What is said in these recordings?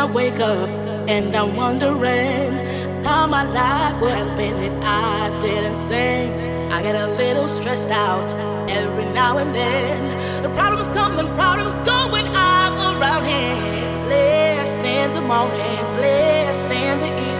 I wake up and I'm wondering how my life would have been if I didn't sing, I get a little stressed out every now and then. The problems come and problems go when I'm around here. Blessed in the morning, blessed in the evening,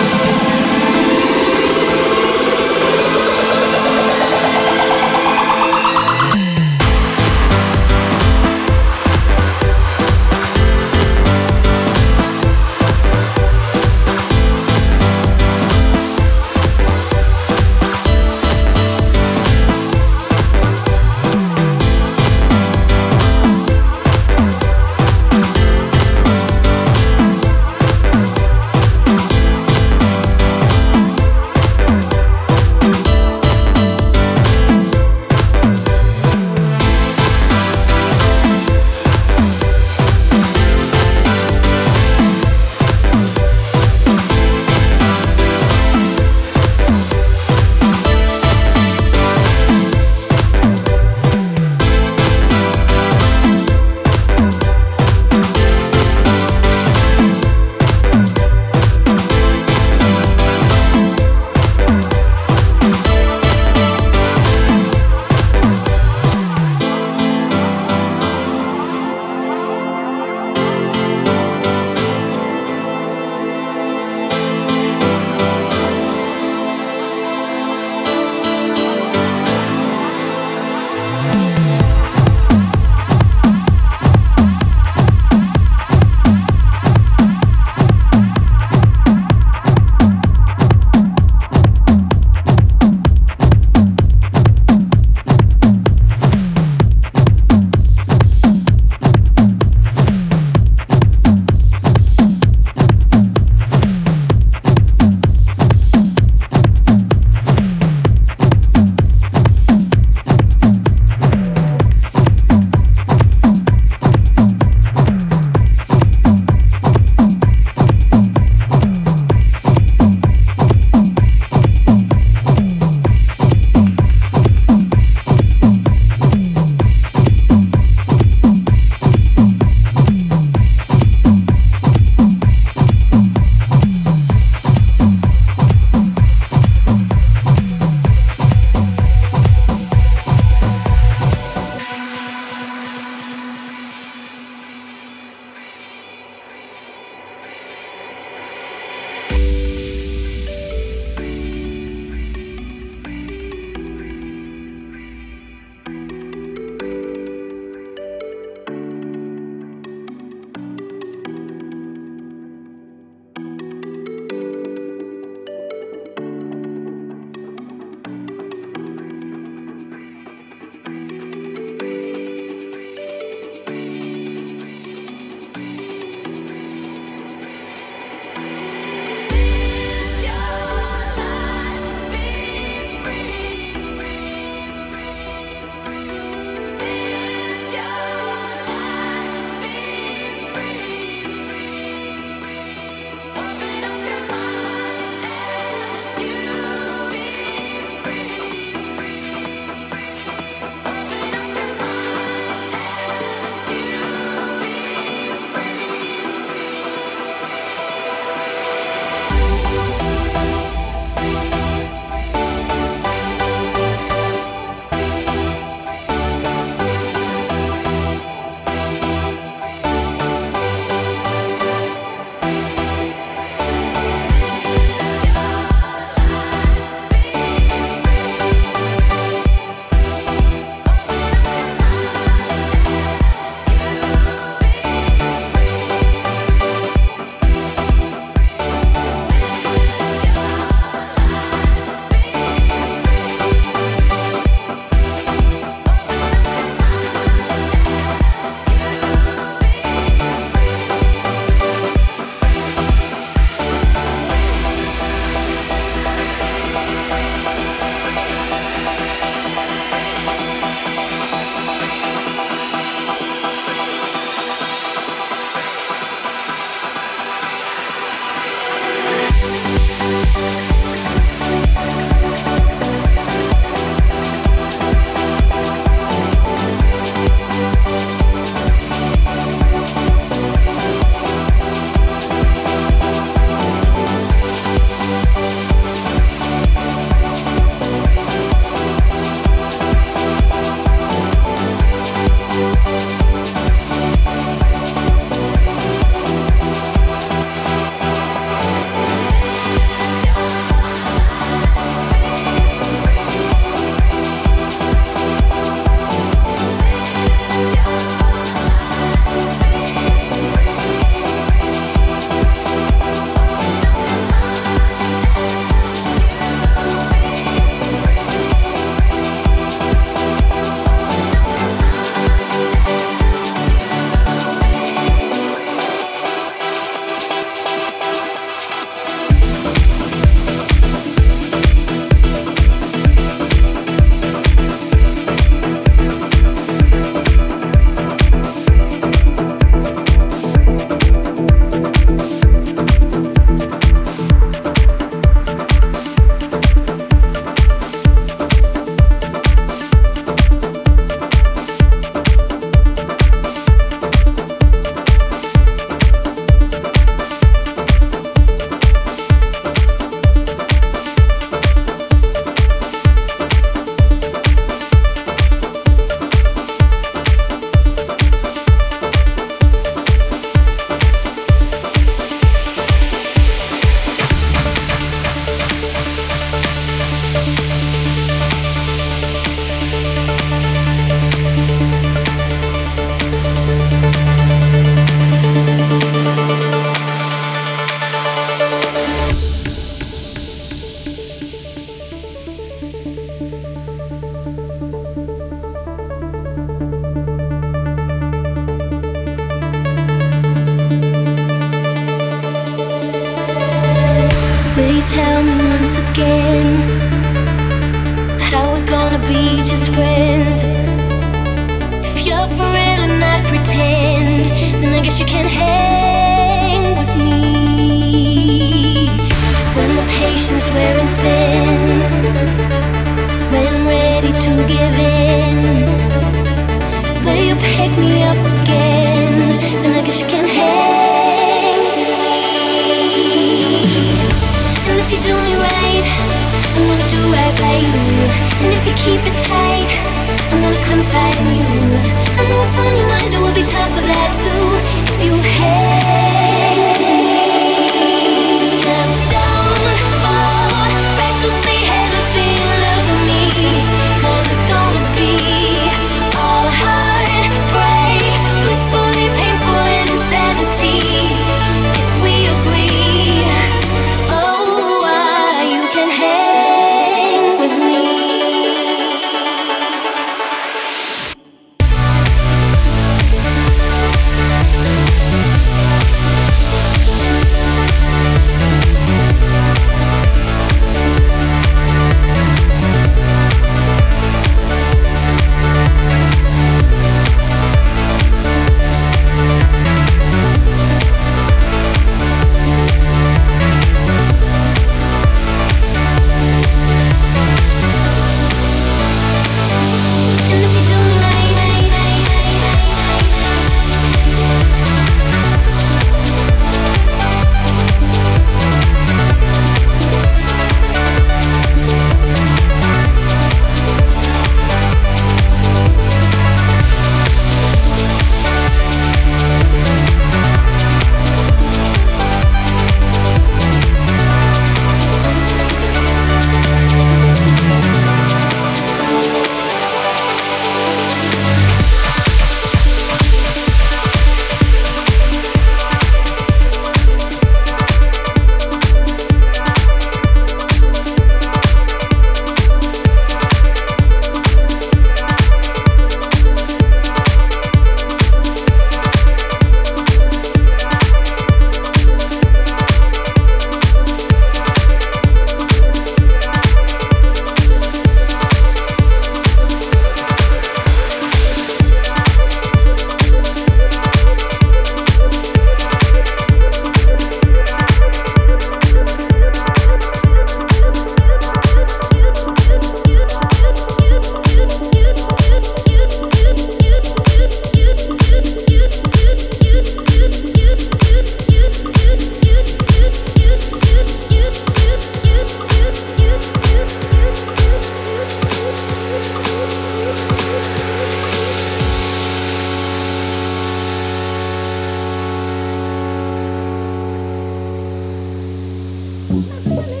那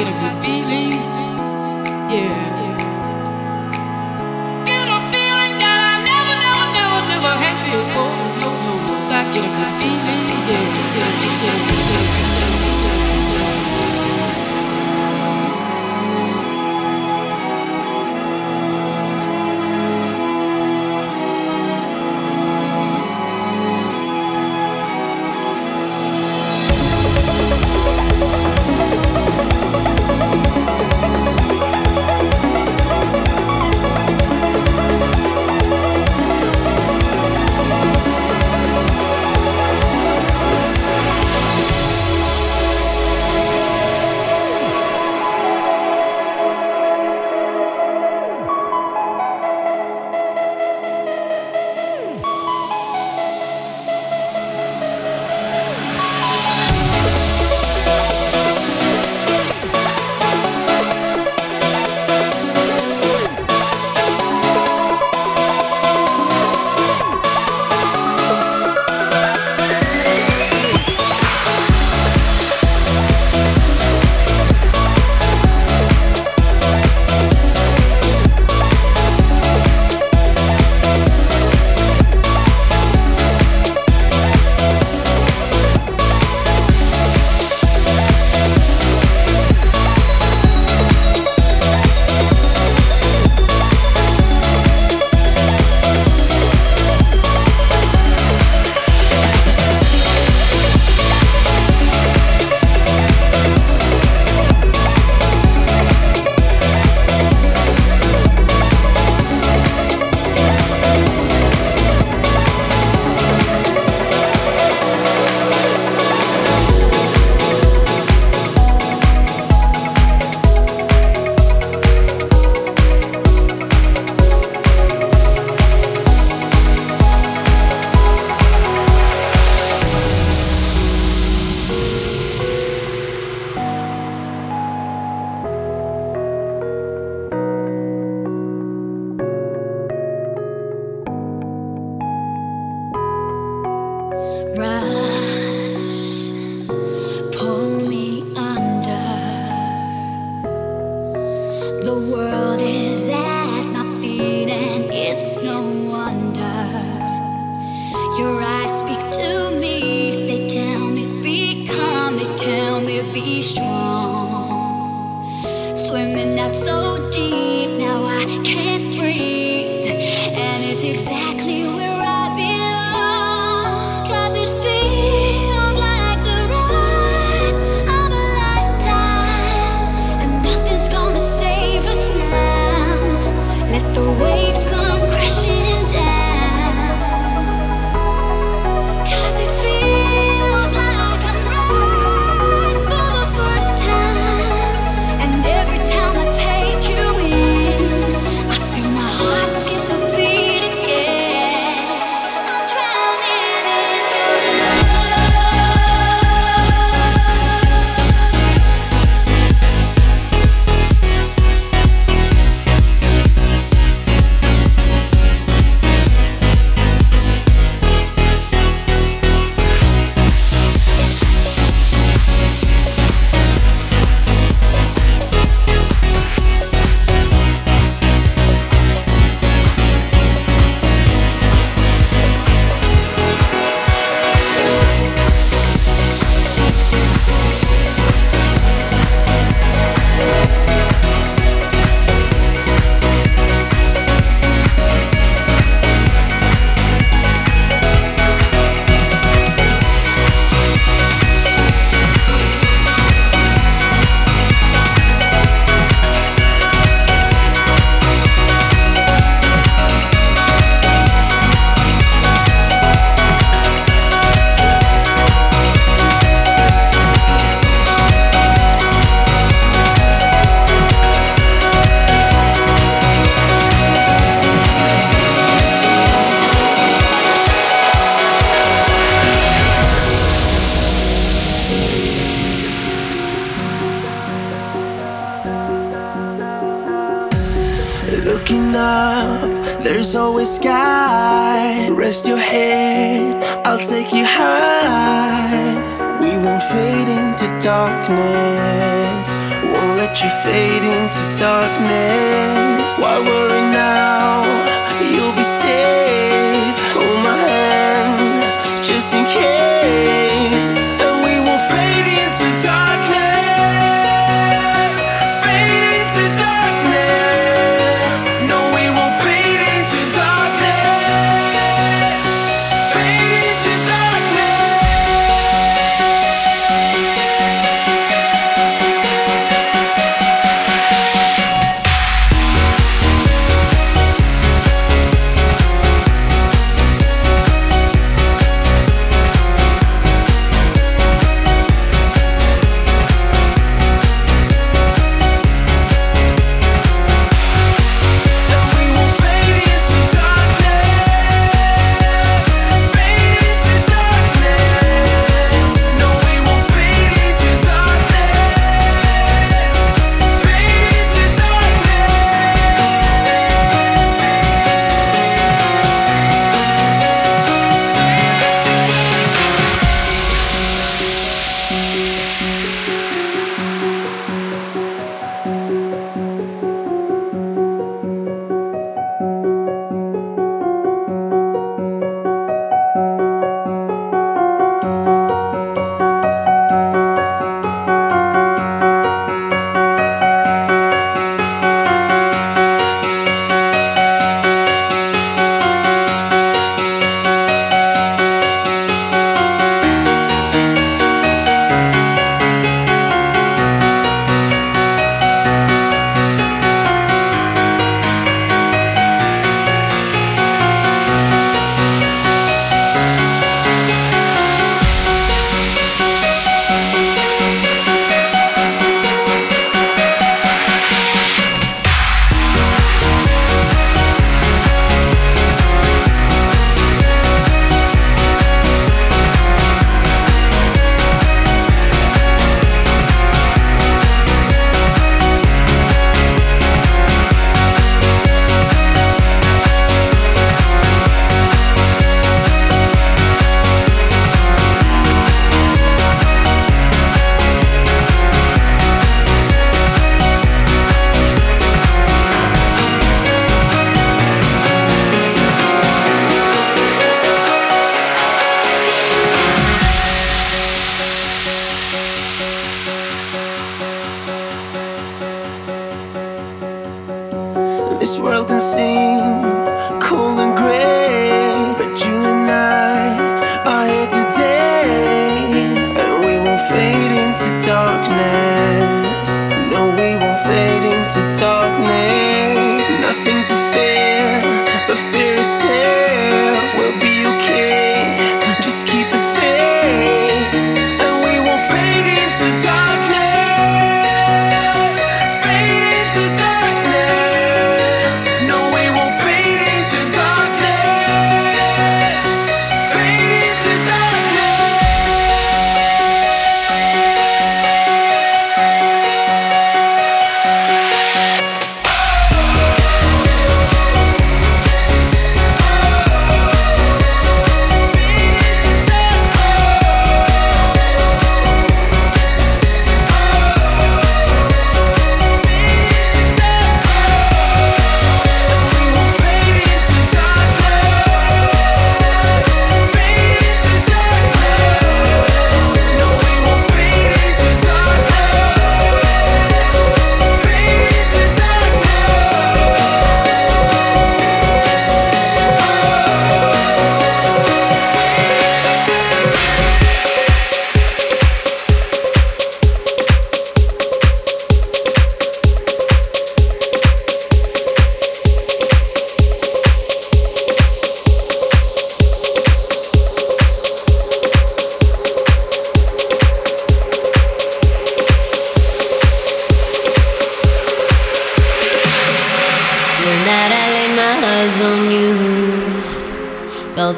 Feeling, yeah. Get a feeling that I never, never, never, never had before. I get a good feeling.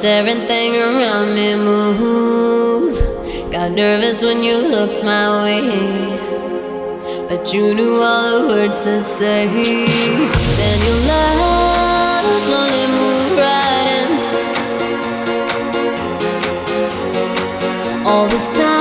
Let everything around me move. Got nervous when you looked my way. But you knew all the words to say. Then you left, slowly moved right in. All this time.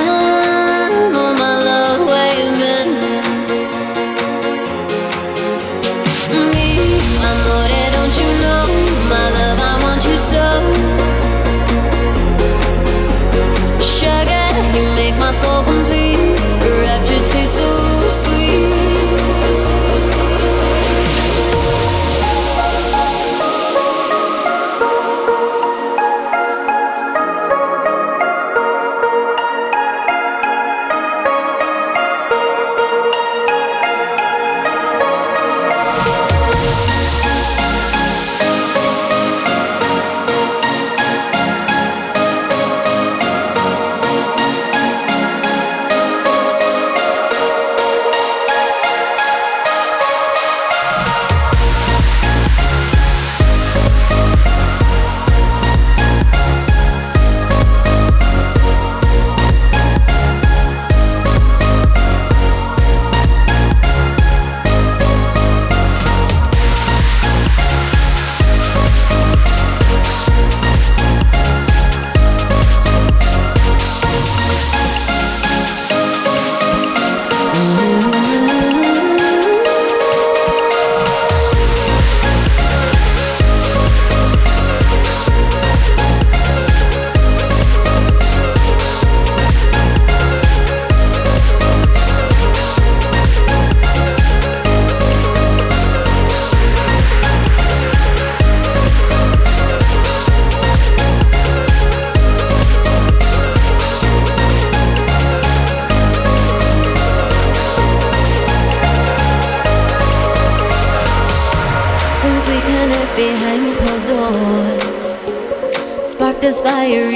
Where